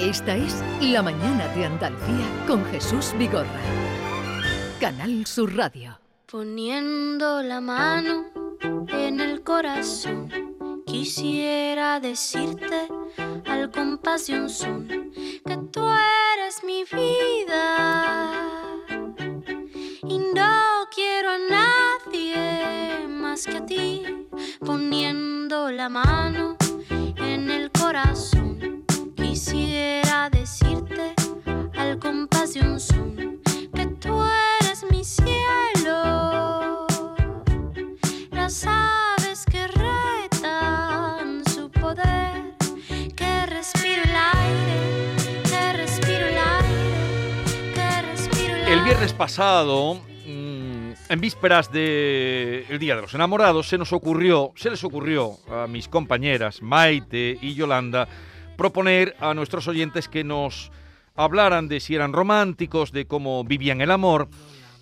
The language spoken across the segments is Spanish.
Esta es La Mañana de Andalucía con Jesús Vigorra. Canal Sur Radio. Poniendo la mano en el corazón, quisiera decirte al compás de un son que tú eres mi vida. Y no quiero a nadie más que a ti, poniendo la mano en el corazón. Quisiera decirte al compás de un son que tú eres mi cielo. Las aves que retan su poder, que respiro el aire, que respiro el aire, que respiro el aire. El viernes pasado, mm, en vísperas del Día de los Enamorados, se nos ocurrió, se les ocurrió a mis compañeras Maite y Yolanda proponer a nuestros oyentes que nos hablaran de si eran románticos, de cómo vivían el amor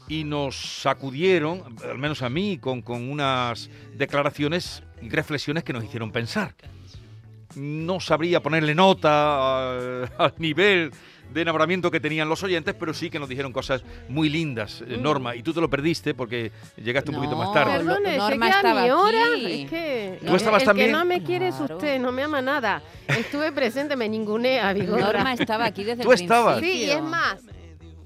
y nos sacudieron, al menos a mí, con, con unas declaraciones y reflexiones que nos hicieron pensar. No sabría ponerle nota al, al nivel de enamoramiento que tenían los oyentes, pero sí que nos dijeron cosas muy lindas, eh, Norma, y tú te lo perdiste porque llegaste un poquito más tarde. No, Perdone, Norma que a estaba mi hora, aquí. es que ¿Tú estabas el también? que no me quiere es Claro. usted, no me ama nada. Estuve presente, me ningunea, Vigorra. Norma estaba aquí desde Tú el estabas. Sí, y es más,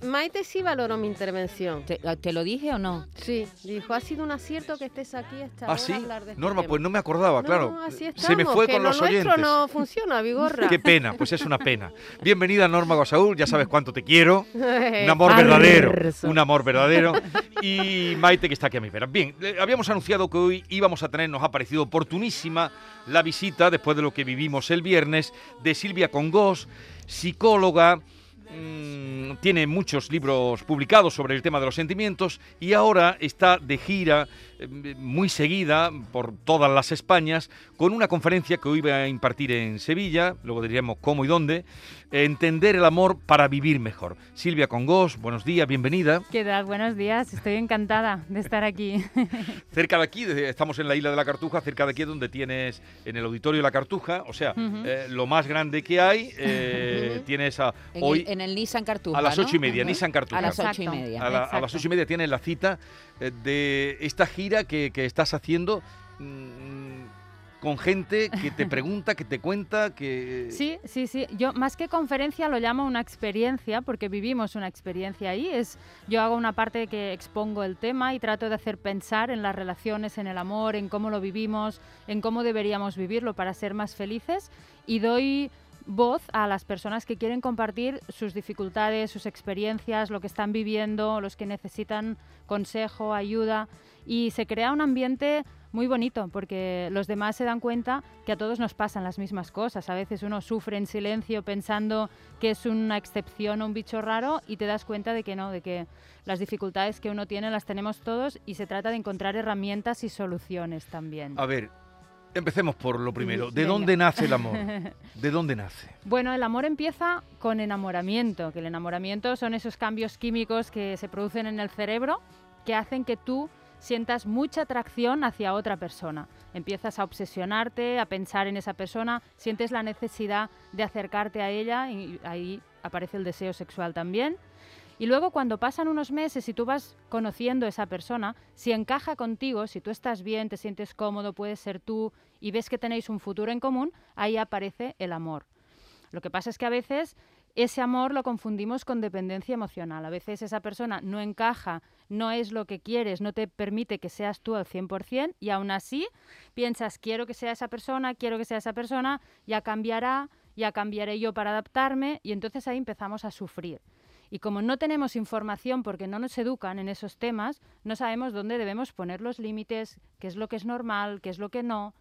Maite sí valoró mi intervención. ¿Te, te lo dije o no? Sí, dijo, ha sido un acierto que estés aquí esta Ah, hora sí. a hablar de este Norma, tema". pues no me acordaba, No, claro. así Se me estamos, fue que con lo los nuestro oyentes. no funciona, Vigorra. Qué pena, pues es una pena. Bienvenida Norma Gosaúl, ya sabes cuánto te quiero. Un amor verdadero, un amor verdadero. Y Maite que está aquí a mis veras. Bien, habíamos anunciado que hoy íbamos a tener, nos ha parecido oportunísima la visita, después de lo que vivimos el viernes, de Silvia Congós, psicóloga. Mm, tiene muchos libros publicados sobre el tema de los sentimientos y ahora está de gira muy seguida por todas las Españas con una conferencia que hoy va a impartir en Sevilla, luego diríamos cómo y dónde, entender el amor para vivir mejor. Silvia Congós, buenos días, bienvenida. ¿Qué tal? Buenos días, estoy encantada de estar aquí. Cerca de aquí, estamos en la isla de la Cartuja, cerca de aquí es donde tienes en el auditorio de la Cartuja, o sea, eh, lo más grande que hay, eh, tienes a, En, hoy el, en el Nissan Cartuja, a las ¿no? ocho y media. Nissan Cartuja. A las ocho y media. a, la- a las ocho y media tienes la cita eh, de esta gira que, que estás haciendo mm, con gente que te pregunta, que te cuenta, que... Sí, sí, sí. Yo más que conferencia lo llamo una experiencia porque vivimos una experiencia ahí. Es, yo hago una parte que expongo el tema y trato de hacer pensar en las relaciones, en el amor, en cómo lo vivimos, en cómo deberíamos vivirlo para ser más felices y doy voz a las personas que quieren compartir sus dificultades, sus experiencias, lo que están viviendo, los que necesitan consejo, ayuda y se crea un ambiente muy bonito porque los demás se dan cuenta que a todos nos pasan las mismas cosas. A veces uno sufre en silencio pensando que es una excepción o un bicho raro y te das cuenta de que no, de que las dificultades que uno tiene las tenemos todos y se trata de encontrar herramientas y soluciones también. A ver, empecemos por lo primero. ¿De Venga. dónde nace el amor? ¿De dónde nace? Bueno, el amor empieza con enamoramiento, que el enamoramiento son esos cambios químicos que se producen en el cerebro que hacen que tú sientas mucha atracción hacia otra persona. Empiezas a obsesionarte, a pensar en esa persona, sientes la necesidad de acercarte a ella y ahí aparece el deseo sexual también. Y luego cuando pasan unos meses y tú vas conociendo a esa persona, si encaja contigo, si tú estás bien, te sientes cómodo, puedes ser tú y ves que tenéis un futuro en común, ahí aparece el amor. Lo que pasa es que a veces ese amor lo confundimos con dependencia emocional. A veces esa persona no encaja, no es lo que quieres, no te permite que seas tú al 100% y aún así piensas, quiero que sea esa persona, quiero que sea esa persona, ya cambiará, ya cambiaré yo para adaptarme y entonces ahí empezamos a sufrir. Y como no tenemos información porque no nos educan en esos temas, no sabemos dónde debemos poner los límites, qué es lo que es normal, qué es lo que no.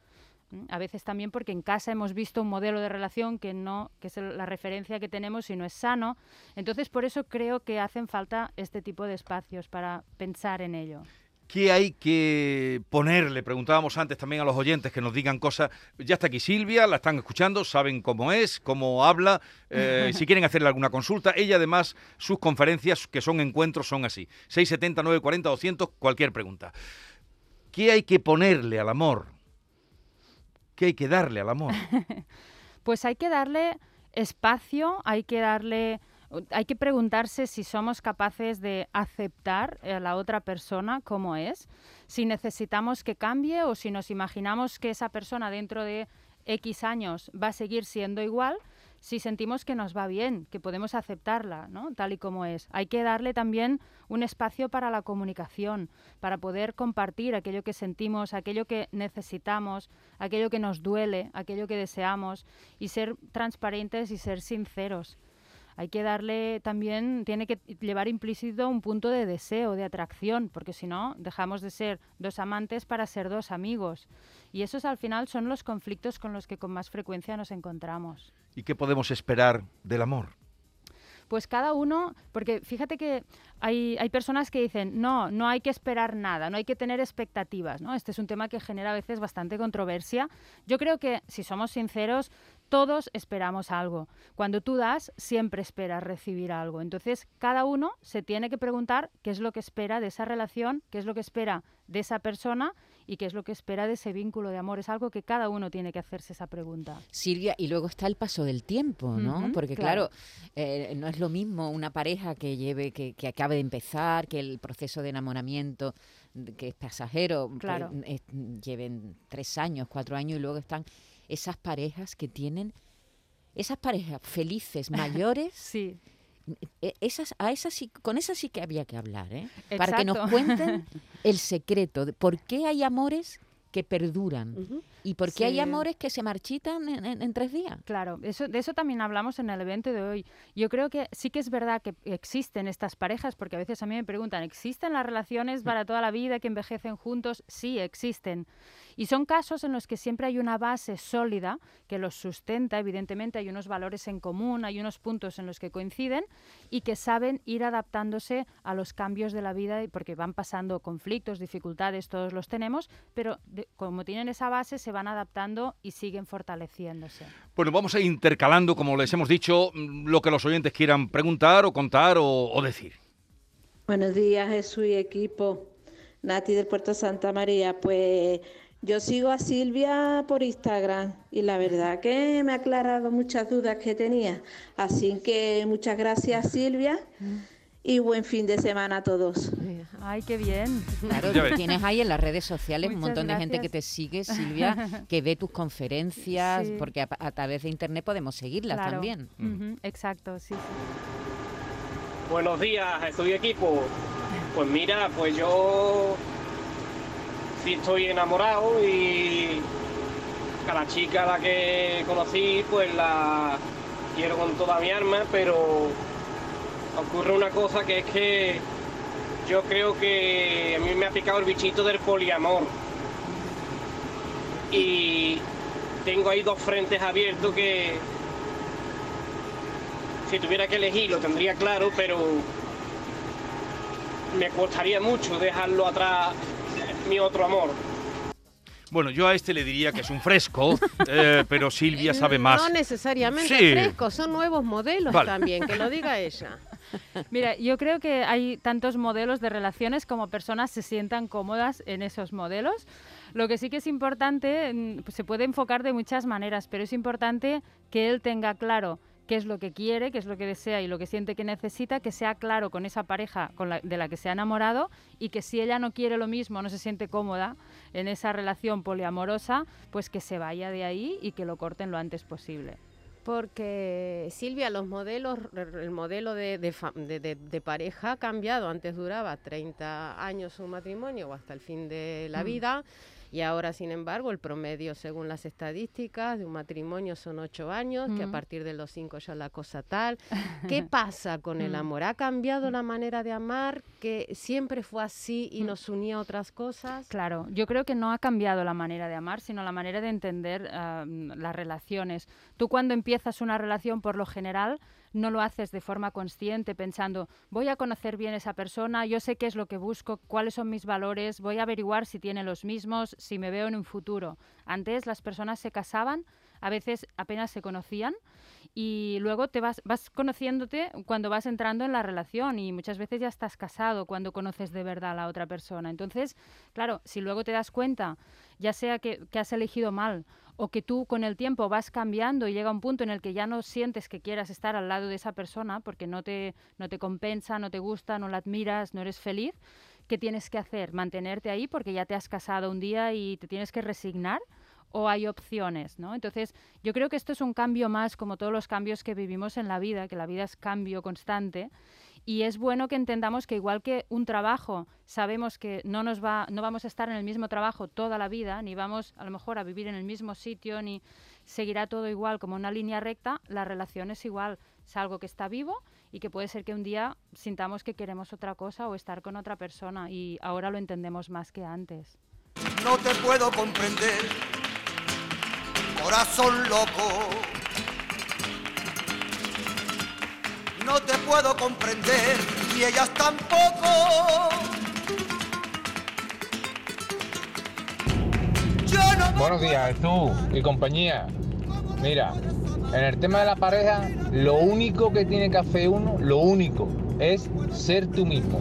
¿Mm? A veces también porque en casa hemos visto un modelo de relación que no, que es la referencia que tenemos y no es sano. Entonces, por eso creo que hacen falta este tipo de espacios para pensar en ello. ¿Qué hay que ponerle? Preguntábamos antes también a los oyentes que nos digan cosas. Ya está aquí Silvia, la están escuchando, saben cómo es, cómo habla. eh, si quieren hacerle alguna consulta, ella además, sus conferencias, que son encuentros, son así. 670, 940, 200, cualquier pregunta. ¿Qué hay que ponerle al amor? ¿Qué hay que darle al amor? Pues hay que darle espacio, hay que darle hay que preguntarse si somos capaces de aceptar a la otra persona como es, si necesitamos que cambie o si nos imaginamos que esa persona dentro de X años va a seguir siendo igual si sentimos que nos va bien, que podemos aceptarla, tal y como es. Hay que darle también un espacio para la comunicación, para poder compartir aquello que sentimos, aquello que necesitamos, aquello que nos duele, aquello que deseamos, y ser transparentes y ser sinceros hay que darle también, tiene que llevar implícito un punto de deseo, de atracción, porque si no, dejamos de ser dos amantes para ser dos amigos. Y esos al final son los conflictos con los que con más frecuencia nos encontramos. ¿Y qué podemos esperar del amor? Pues cada uno, porque fíjate que hay, hay, personas que dicen, no, no hay que esperar nada, no hay que tener expectativas, ¿no? Este es un tema que genera a veces bastante controversia. Yo creo que, si somos sinceros, todos esperamos algo. Cuando tú das, siempre esperas recibir algo. Entonces, cada uno se tiene que preguntar qué es lo que espera de esa relación, qué es lo que espera de esa persona y qué es lo que espera de ese vínculo de amor. Es algo que cada uno tiene que hacerse esa pregunta. Silvia, y luego está el paso del tiempo, ¿no? Porque claro, eh, no es lo mismo una pareja que lleve, que, que, acabe de empezar, que el proceso de enamoramiento que es pasajero, claro. lleven tres años, cuatro años y luego están esas parejas que tienen, esas parejas felices mayores. sí. E, esas, a esas sí, con esas sí que había que hablar, ¿eh? Para que nos cuenten el secreto de por qué hay amores que perduran. ¿Y por qué hay amores que se marchitan en, tres días? Claro, eso, de eso también hablamos en el evento de hoy. Yo creo que sí que es verdad que existen estas parejas, porque a veces a mí me preguntan, ¿existen las relaciones para toda la vida que envejecen juntos? Sí, existen. Y son casos en los que siempre hay una base sólida que los sustenta, evidentemente hay unos valores en común, hay unos puntos en los que coinciden y que saben ir adaptándose a los cambios de la vida, porque van pasando conflictos, dificultades, todos los tenemos, pero como tienen esa base se van adaptando y siguen fortaleciéndose. Bueno, vamos a ir intercalando, como les hemos dicho, lo que los oyentes quieran preguntar o contar o, o decir. Buenos días, Jesús y equipo. Nati del Puerto Santa María, pues yo sigo a Silvia por Instagram y la verdad que me ha aclarado muchas dudas que tenía. Así que muchas gracias Silvia y buen fin de semana a todos. Ay, qué bien. Claro, tienes ahí en las redes sociales un montón de gente que te sigue, Silvia, que ve tus conferencias, porque a, través de internet podemos seguirlas también. Exacto, sí, sí. Buenos días, estoy equipo. Pues mira, pues yo sí estoy enamorado y a la chica a la que conocí pues la quiero con toda mi alma, pero ocurre una cosa que es que yo creo que a mí me ha picado el bichito del poliamor. Y tengo ahí dos frentes abiertos que si tuviera que elegir lo tendría claro, pero me costaría mucho dejarlo atrás mi otro amor. Bueno, yo a este le diría que es un fresco, eh, pero Silvia sabe más. No necesariamente fresco, son nuevos modelos también, que lo diga ella. Mira, yo creo que hay tantos modelos de relaciones como personas se sientan cómodas en esos modelos. Lo que sí que es importante, mm, pues se puede enfocar de muchas maneras, pero es importante que él tenga claro qué es lo que quiere, qué es lo que desea y lo que siente que necesita, que sea claro con esa pareja con de la que se ha enamorado y que si ella no quiere lo mismo, no se siente cómoda en esa relación poliamorosa, pues que se vaya de ahí y que lo corten lo antes posible. Porque Silvia, los modelos, el modelo de, de, pareja ha cambiado. Antes duraba 30 años un matrimonio o hasta el fin de la mm. vida. Y ahora, sin embargo, el promedio, según las estadísticas, de un matrimonio son ocho años, que a partir de los cinco ya la cosa tal. ¿Qué pasa con el mm. amor? ¿Ha cambiado la manera de amar? ¿Que siempre fue así y mm. nos unía a otras cosas? Claro, yo creo que no ha cambiado la manera de amar, sino la manera de entender las relaciones. Tú cuando empiezas una relación, por lo general, no lo haces de forma consciente pensando, voy a conocer bien a esa persona, yo sé qué es lo que busco, cuáles son mis valores, voy a averiguar si tiene los mismos, si me veo en un futuro. Antes las personas se casaban a veces apenas se conocían y luego te vas, vas conociéndote cuando vas entrando en la relación y muchas veces ya estás casado cuando conoces de verdad a la otra persona. Entonces, claro, si luego te das cuenta, ya sea que, has elegido mal o que tú con el tiempo vas cambiando y llega un punto en el que ya no sientes que quieras estar al lado de esa persona porque no te, no te compensa, no te gusta, no la admiras, no eres feliz, ¿qué tienes que hacer? ¿Mantenerte ahí porque ya te has casado un día y te tienes que resignar? O hay opciones, ¿no? Entonces, yo creo que esto es un cambio más, como todos los cambios que vivimos en la vida, que la vida es cambio constante, y es bueno que entendamos que igual que un trabajo, sabemos que no nos va, no vamos a estar en el mismo trabajo toda la vida, ni vamos a lo mejor a vivir en el mismo sitio, ni seguirá todo igual como una línea recta, la relación es igual, es algo que está vivo y que puede ser que un día sintamos que queremos otra cosa o estar con otra persona y ahora lo entendemos más que antes. No te puedo comprender corazón loco. No te puedo comprender y ellas tampoco. Buenos días, tú y compañía. Mira, en el tema de la pareja, lo único que tiene que hacer uno, lo único, es ser tú mismo.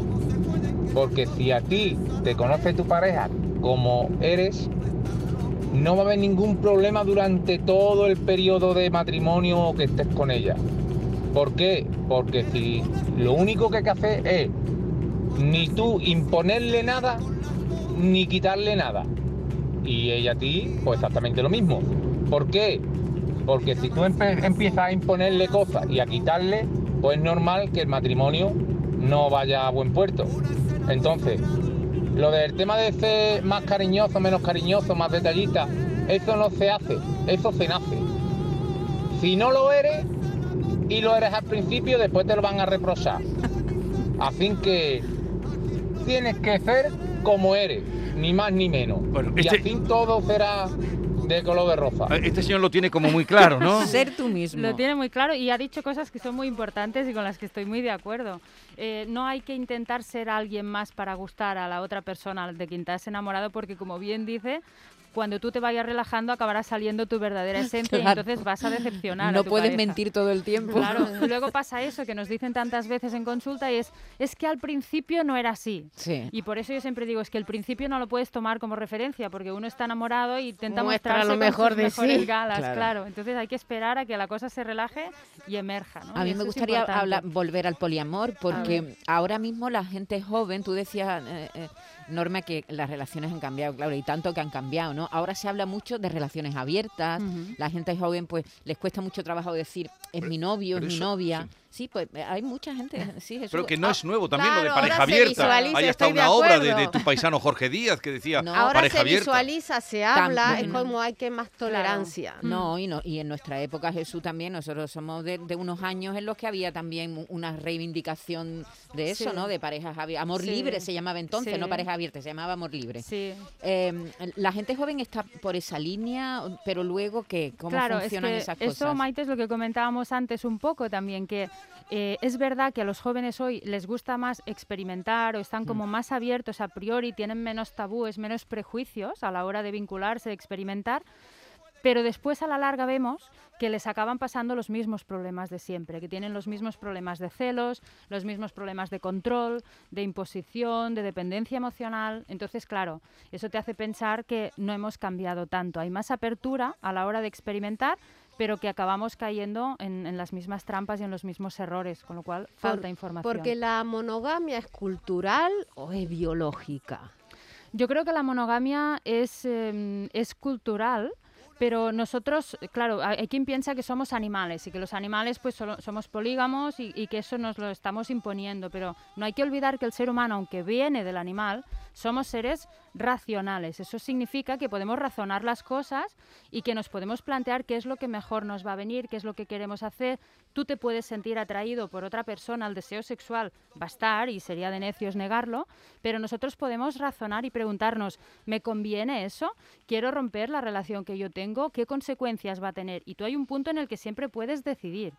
Porque si a ti te conoce tu pareja como eres, no va a haber ningún problema durante todo el periodo de matrimonio que estés con ella. ¿Por qué? Porque si lo único que hay que hacer es ni tú imponerle nada, ni quitarle nada. Y ella a ti, pues exactamente lo mismo. ¿Por qué? Porque si tú empiezas a imponerle cosas y a quitarle, pues es normal que el matrimonio no vaya a buen puerto. Entonces, lo del tema de ser más cariñoso, menos cariñoso, más detallista, eso no se hace, eso se nace. Si no lo eres y lo eres al principio, después te lo van a reprochar. Así que tienes que ser como eres, ni más ni menos. Y este así todo será de color de rosa. Ah, este señor lo tiene como muy claro, ¿no? Ser tú mismo. Lo tiene muy claro y ha dicho cosas que son muy importantes y con las que estoy muy de acuerdo. Eh, no hay que intentar ser alguien más para gustar a la otra persona de quien te has enamorado porque, como bien dice, cuando tú te vayas relajando acabará saliendo tu verdadera esencia y entonces vas a decepcionar. No a tu puedes mentir todo el tiempo. Claro, luego pasa eso que nos dicen tantas veces en consulta y es, es que al principio no era así. Sí. Y por eso yo siempre digo, es que el principio no lo puedes tomar como referencia porque uno está enamorado y intenta mostrarse lo mejor de sí. galas, claro. Entonces hay que esperar a que la cosa se relaje y emerja. A mí me gustaría hablar, volver al poliamor porque ahora mismo la gente joven, tú decías... Eh, eh, Norma, que las relaciones han cambiado, claro, y tanto que han cambiado, ¿no? Ahora se habla mucho de relaciones abiertas, la gente joven pues les cuesta mucho trabajo decir, es mi novio, es mi novia. Sí, pues eh, hay mucha gente. Sí, Jesús. Pero que no es nuevo también lo de pareja abierta. Hay hasta una obra de, tu paisano Jorge Díaz que decía no, ahora se visualiza, se habla, es como hay que más tolerancia. No, y no, y en nuestra época Jesús también, nosotros somos de, unos años en los que había también una reivindicación de eso, ¿no? De parejas abiertas. Amor libre se llamaba entonces, no pareja abierta, se llamaba amor libre. Sí. Em, la gente joven está por esa línea, pero luego, ¿qué? ¿Cómo funcionan esas cosas? Eso, Maite, es lo que comentábamos antes un poco también, que eh, es verdad que a los jóvenes hoy les gusta más experimentar o están como mm. más abiertos a priori, tienen menos tabúes, menos prejuicios a la hora de vincularse, de experimentar, pero después a la larga vemos que les acaban pasando los mismos problemas de siempre, que tienen los mismos problemas de celos, los mismos problemas de control, de imposición, de dependencia emocional. Entonces, claro, eso te hace pensar que no hemos cambiado tanto. Hay más apertura a la hora de experimentar, pero que acabamos cayendo en, las mismas trampas y en los mismos errores, con lo cual falta información. Porque la monogamia es cultural o es biológica. Yo creo que la monogamia es, em, es cultural, pero nosotros, claro, hay quien piensa que somos animales y que los animales pues somos polígamos y, que eso nos lo estamos imponiendo, pero no hay que olvidar que el ser humano, aunque viene del animal, somos seres racionales. Eso significa que podemos razonar las cosas y que nos podemos plantear qué es lo que mejor nos va a venir, qué es lo que queremos hacer. Tú te puedes sentir atraído por otra persona, el deseo sexual va a estar y sería de necios negarlo, pero nosotros podemos razonar y preguntarnos, ¿me conviene eso? ¿Quiero romper la relación que yo tengo? ¿Qué consecuencias va a tener? Y tú hay un punto en el que siempre puedes decidir.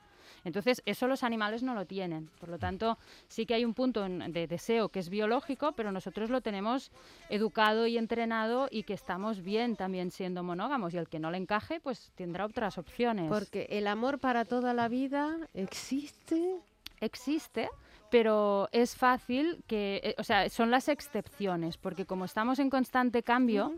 Entonces, eso los animales no lo tienen. Por lo tanto, sí que hay un punto de deseo que es biológico, pero nosotros lo tenemos educado y entrenado y que estamos bien también siendo monógamos y el que no le encaje pues tendrá otras opciones. Porque el amor para toda la vida existe. Existe, pero es fácil que, eh, o sea, son las excepciones, porque como estamos en constante cambio,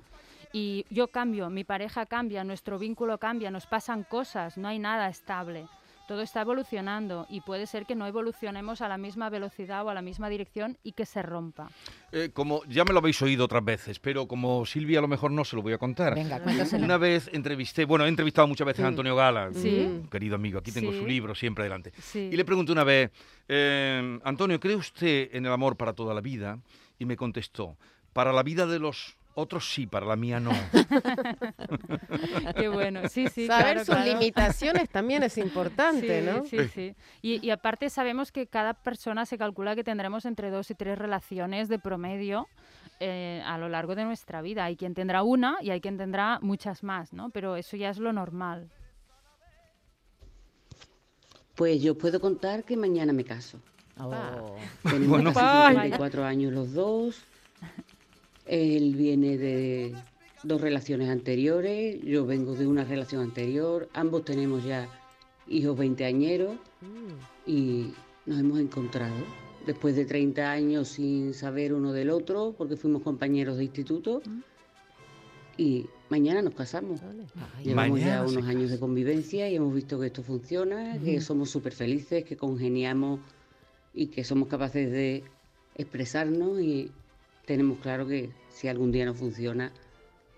y yo cambio, mi pareja cambia, nuestro vínculo cambia, nos pasan cosas, no hay nada estable todo está evolucionando y puede ser que no evolucionemos a la misma velocidad o a la misma dirección y que se rompa. Eh, como ya me lo habéis oído otras veces, pero como Silvia a lo mejor no se lo voy a contar. Venga, Una vez entrevisté, bueno, he entrevistado muchas veces a Antonio Gala, un querido amigo, aquí tengo su libro siempre delante. Y le pregunté una vez, eh, Antonio, ¿cree usted en el amor para toda la vida? Y me contestó, para la vida de los otros sí, para la mía no. Qué bueno, sí, sí. Saber sus limitaciones también es importante, ¿no? Sí, sí. Y, y, aparte sabemos que cada persona se calcula que tendremos entre dos y tres relaciones de promedio eh, a lo largo de nuestra vida. Hay quien tendrá una y hay quien tendrá muchas más, ¿no? Pero eso ya es lo normal. Pues yo puedo contar que mañana me caso. Oh. Tenemos casi 54 años los dos él viene de dos relaciones anteriores, yo vengo de una relación anterior, ambos tenemos ya hijos veinteañeros y nos hemos encontrado después de 30 años sin saber uno del otro, porque fuimos compañeros de instituto. Y mañana nos casamos. Llevamos ya unos años de convivencia y hemos visto que esto funciona, que somos súper felices, que congeniamos y que somos capaces de expresarnos y tenemos claro que si algún día no funciona,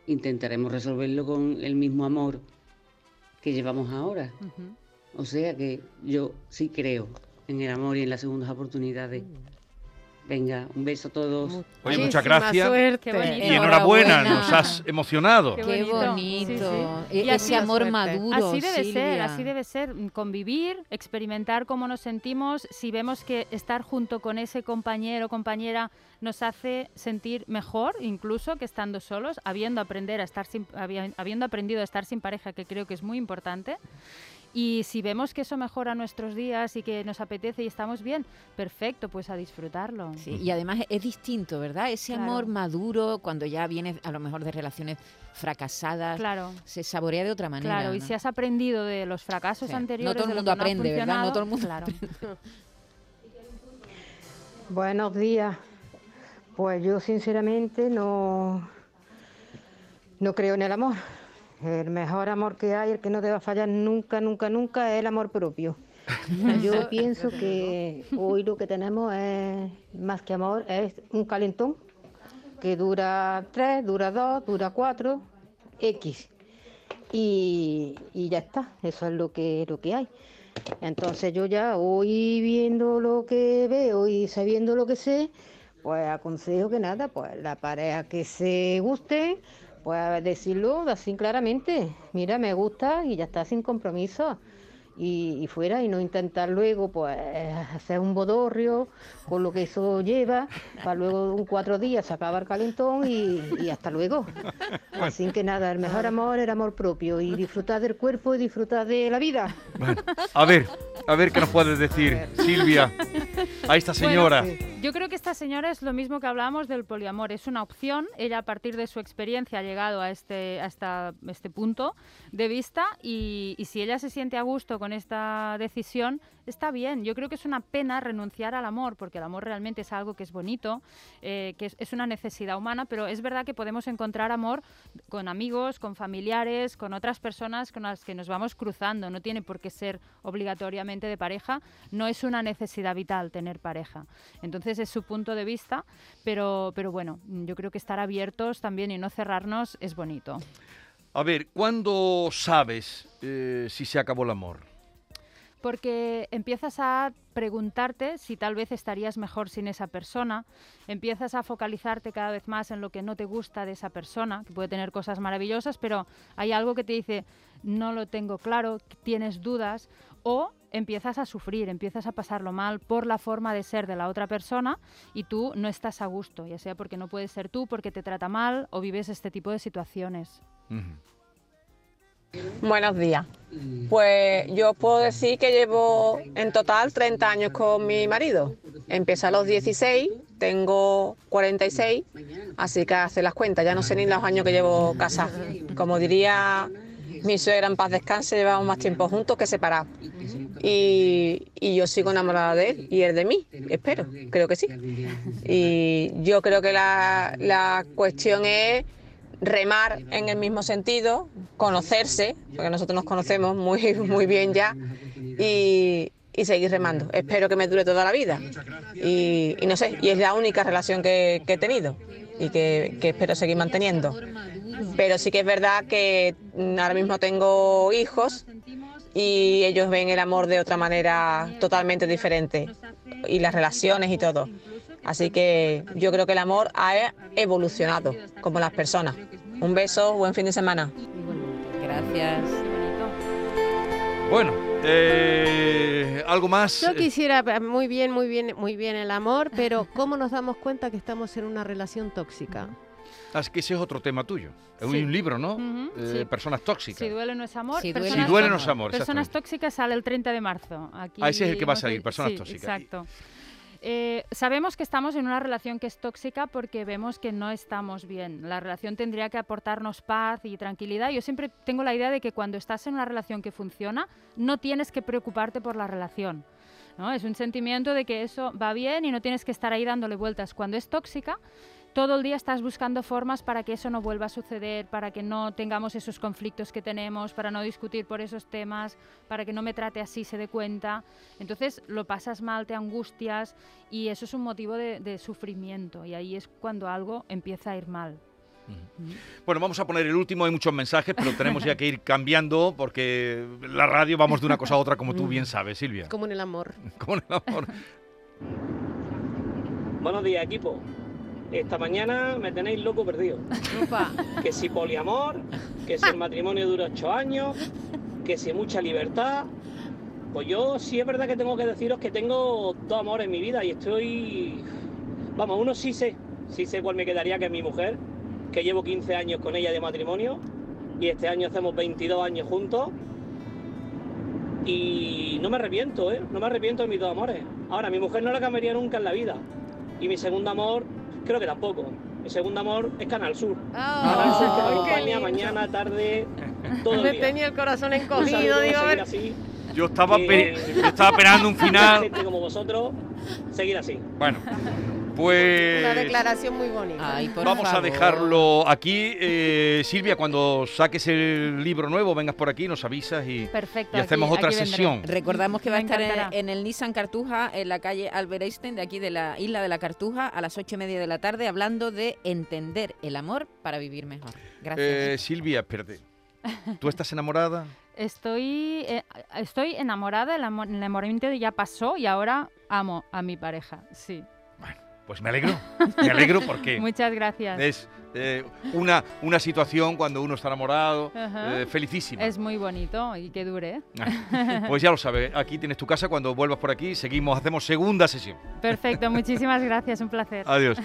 intentaremos resolverlo con el mismo amor que llevamos ahora. O sea que yo sí creo en el amor y en las segundas oportunidades. Venga, un beso a todos. Oye, muchas gracias. Y enhorabuena, nos has emocionado. Qué bonito. E- ese amor maduro. Así debe ser, así debe ser. Convivir, experimentar cómo nos sentimos. Si vemos que estar junto con ese compañero o compañera nos hace sentir mejor, incluso que estando solos, habiendo, aprender a estar habiendo aprendido a estar sin pareja, que creo que es muy importante. Y si vemos que eso mejora nuestros días y que nos apetece y estamos bien, perfecto, pues a disfrutarlo. Sí, y además es distinto, ¿verdad? Ese amor maduro, cuando ya viene a lo mejor de relaciones fracasadas, claro. se saborea de otra manera. Claro, y si has aprendido de los fracasos anteriores. No todo el mundo aprende, ¿verdad? No todo el mundo claro. Buenos días. Pues yo sinceramente no, no creo en el amor. El mejor amor que hay, el que no deba fallar nunca, nunca, nunca, es el amor propio. Yo pienso que hoy lo que tenemos es, más que amor, es un calentón que dura tres, dura dos, dura cuatro, X. Y, ya está, eso es lo que, lo que hay. Entonces yo ya hoy viendo lo que veo y sabiendo lo que sé, pues aconsejo que nada, pues la pareja que se guste, pues decirlo así claramente, mira, me gusta y ya está sin compromiso. Y, fuera y no intentar luego pues hacer un bodorrio con lo que eso lleva para luego un cuatro días se acaba el calentón y, hasta luego. Así que nada el mejor amor es el amor propio y disfrutar del cuerpo y disfrutar de la vida. A ver a ver qué nos puedes decir Silvia. A esta señora yo creo que esta señora es lo mismo que hablábamos del poliamor. Es una opción. Ella, a partir de su experiencia, ha llegado a este, este punto de vista y, si ella se siente a gusto con esta decisión, está bien. Yo creo que es una pena renunciar al amor, porque el amor realmente es algo que es bonito, eh, que es, una necesidad humana, pero es verdad que podemos encontrar amor con amigos, con familiares, con otras personas con las que nos vamos cruzando. No tiene por qué ser obligatoriamente de pareja. No es una necesidad vital tener pareja. Entonces, es su punto de vista, pero, pero bueno, yo creo que estar abiertos también y no cerrarnos es bonito. A ver, ¿cuándo sabes eh, si se acabó el amor? Porque empiezas a preguntarte si tal vez estarías mejor sin esa persona, empiezas a focalizarte cada vez más en lo que no te gusta de esa persona, que puede tener cosas maravillosas, pero hay algo que te dice, no lo tengo claro, tienes dudas, o empiezas a sufrir, empiezas a pasarlo mal por la forma de ser de la otra persona y tú no estás a gusto, ya sea porque no puedes ser tú, porque te trata mal o vives este tipo de situaciones. Buenos días. Pues yo puedo decir que llevo en total 30 años con mi marido Empecé a los 16, tengo 46, así que hace las cuentas, ya no sé ni los años que llevo casada. Como diría mi suegra en paz descanse, llevamos más tiempo juntos que separados. Y, y, yo sigo enamorada de él y él de mí, espero, creo que sí. Y yo creo que la, la cuestión es remar en el mismo sentido, conocerse, porque nosotros nos conocemos muy, muy bien ya, y, y seguir remando. Espero que me dure toda la vida. Y, y no sé, y es la única relación que, he tenido y que, que, espero seguir manteniendo. Pero sí que es verdad que ahora mismo tengo hijos y ellos ven el amor de otra manera totalmente diferente y las relaciones y todo. Así que yo creo que el amor ha evolucionado, como las personas. Un beso, buen fin de semana. Gracias. Bueno, eh, algo más. Yo quisiera muy bien, muy bien, muy bien el amor, pero ¿cómo nos damos cuenta que estamos en una relación tóxica? Es que ese es otro tema tuyo. Es sí. un libro, ¿no? Uh -huh, eh, sí. Personas tóxicas. Si duele no es amor. Si duele, si duele no es amor. Personas tóxicas sale el 30 de marzo. Aquí ah, ese es el que va a salir, Personas sí, tóxicas. Exacto. Eh, sabemos que estamos en una relación que es tóxica porque vemos que no estamos bien. La relación tendría que aportarnos paz y tranquilidad. Yo siempre tengo la idea de que cuando estás en una relación que funciona, no tienes que preocuparte por la relación. ¿no? Es un sentimiento de que eso va bien y no tienes que estar ahí dándole vueltas. Cuando es tóxica, todo el día estás buscando formas para que eso no vuelva a suceder, para que no tengamos esos conflictos que tenemos, para no discutir por esos temas, para que no me trate así, se dé cuenta. Entonces lo pasas mal, te angustias y eso es un motivo de, de sufrimiento y ahí es cuando algo empieza a ir mal. Bueno, vamos a poner el último, hay muchos mensajes, pero tenemos ya que ir cambiando porque la radio vamos de una cosa a otra, como tú bien sabes, Silvia. Como en el amor. Como en el amor. Buenos días, equipo. Esta mañana me tenéis loco perdido. Opa. Que si poliamor, que si el matrimonio dura ocho años, que si mucha libertad. Pues yo sí es verdad que tengo que deciros que tengo dos amores en mi vida y estoy... Vamos, uno sí sé, sí sé cuál me quedaría, que es mi mujer, que llevo 15 años con ella de matrimonio y este año hacemos 22 años juntos. Y no me arrepiento, ¿eh? No me arrepiento de mis dos amores. Ahora, mi mujer no la cambiaría nunca en la vida. Y mi segundo amor creo que tampoco. Mi segundo amor es Canal Sur. Oh, Canal Sur que me acompaña mañana, tarde, todo el me día. tenía el corazón encogido, digo, a ver. Así, yo estaba, que, yo estaba esperando un final. Gente como vosotros, seguir así. Bueno, pues... Una declaración muy bonita. Ay, Vamos favor. a dejarlo aquí. Eh, Silvia, cuando saques el libro nuevo, vengas por aquí, nos avisas y, Perfecto, y hacemos aquí, otra aquí sesión. Recordamos que va a estar en, el Nissan Cartuja, en la calle Albert Einstein, de aquí de la isla de la Cartuja, a las ocho y media de la tarde, hablando de entender el amor para vivir mejor. Gracias. Eh, Silvia, espérate. ¿Tú estás enamorada? Estoy, eh, estoy enamorada, el, amor, el enamoramiento ya pasó y ahora amo a mi pareja, sí. Pues me alegro, me alegro porque Muchas gracias. es eh, una, una situación cuando uno está enamorado, eh, felicísima. Es muy bonito y que dure. Pues ya lo sabes, aquí tienes tu casa, cuando vuelvas por aquí seguimos, hacemos segunda sesión. Perfecto, muchísimas gracias, un placer. Adiós.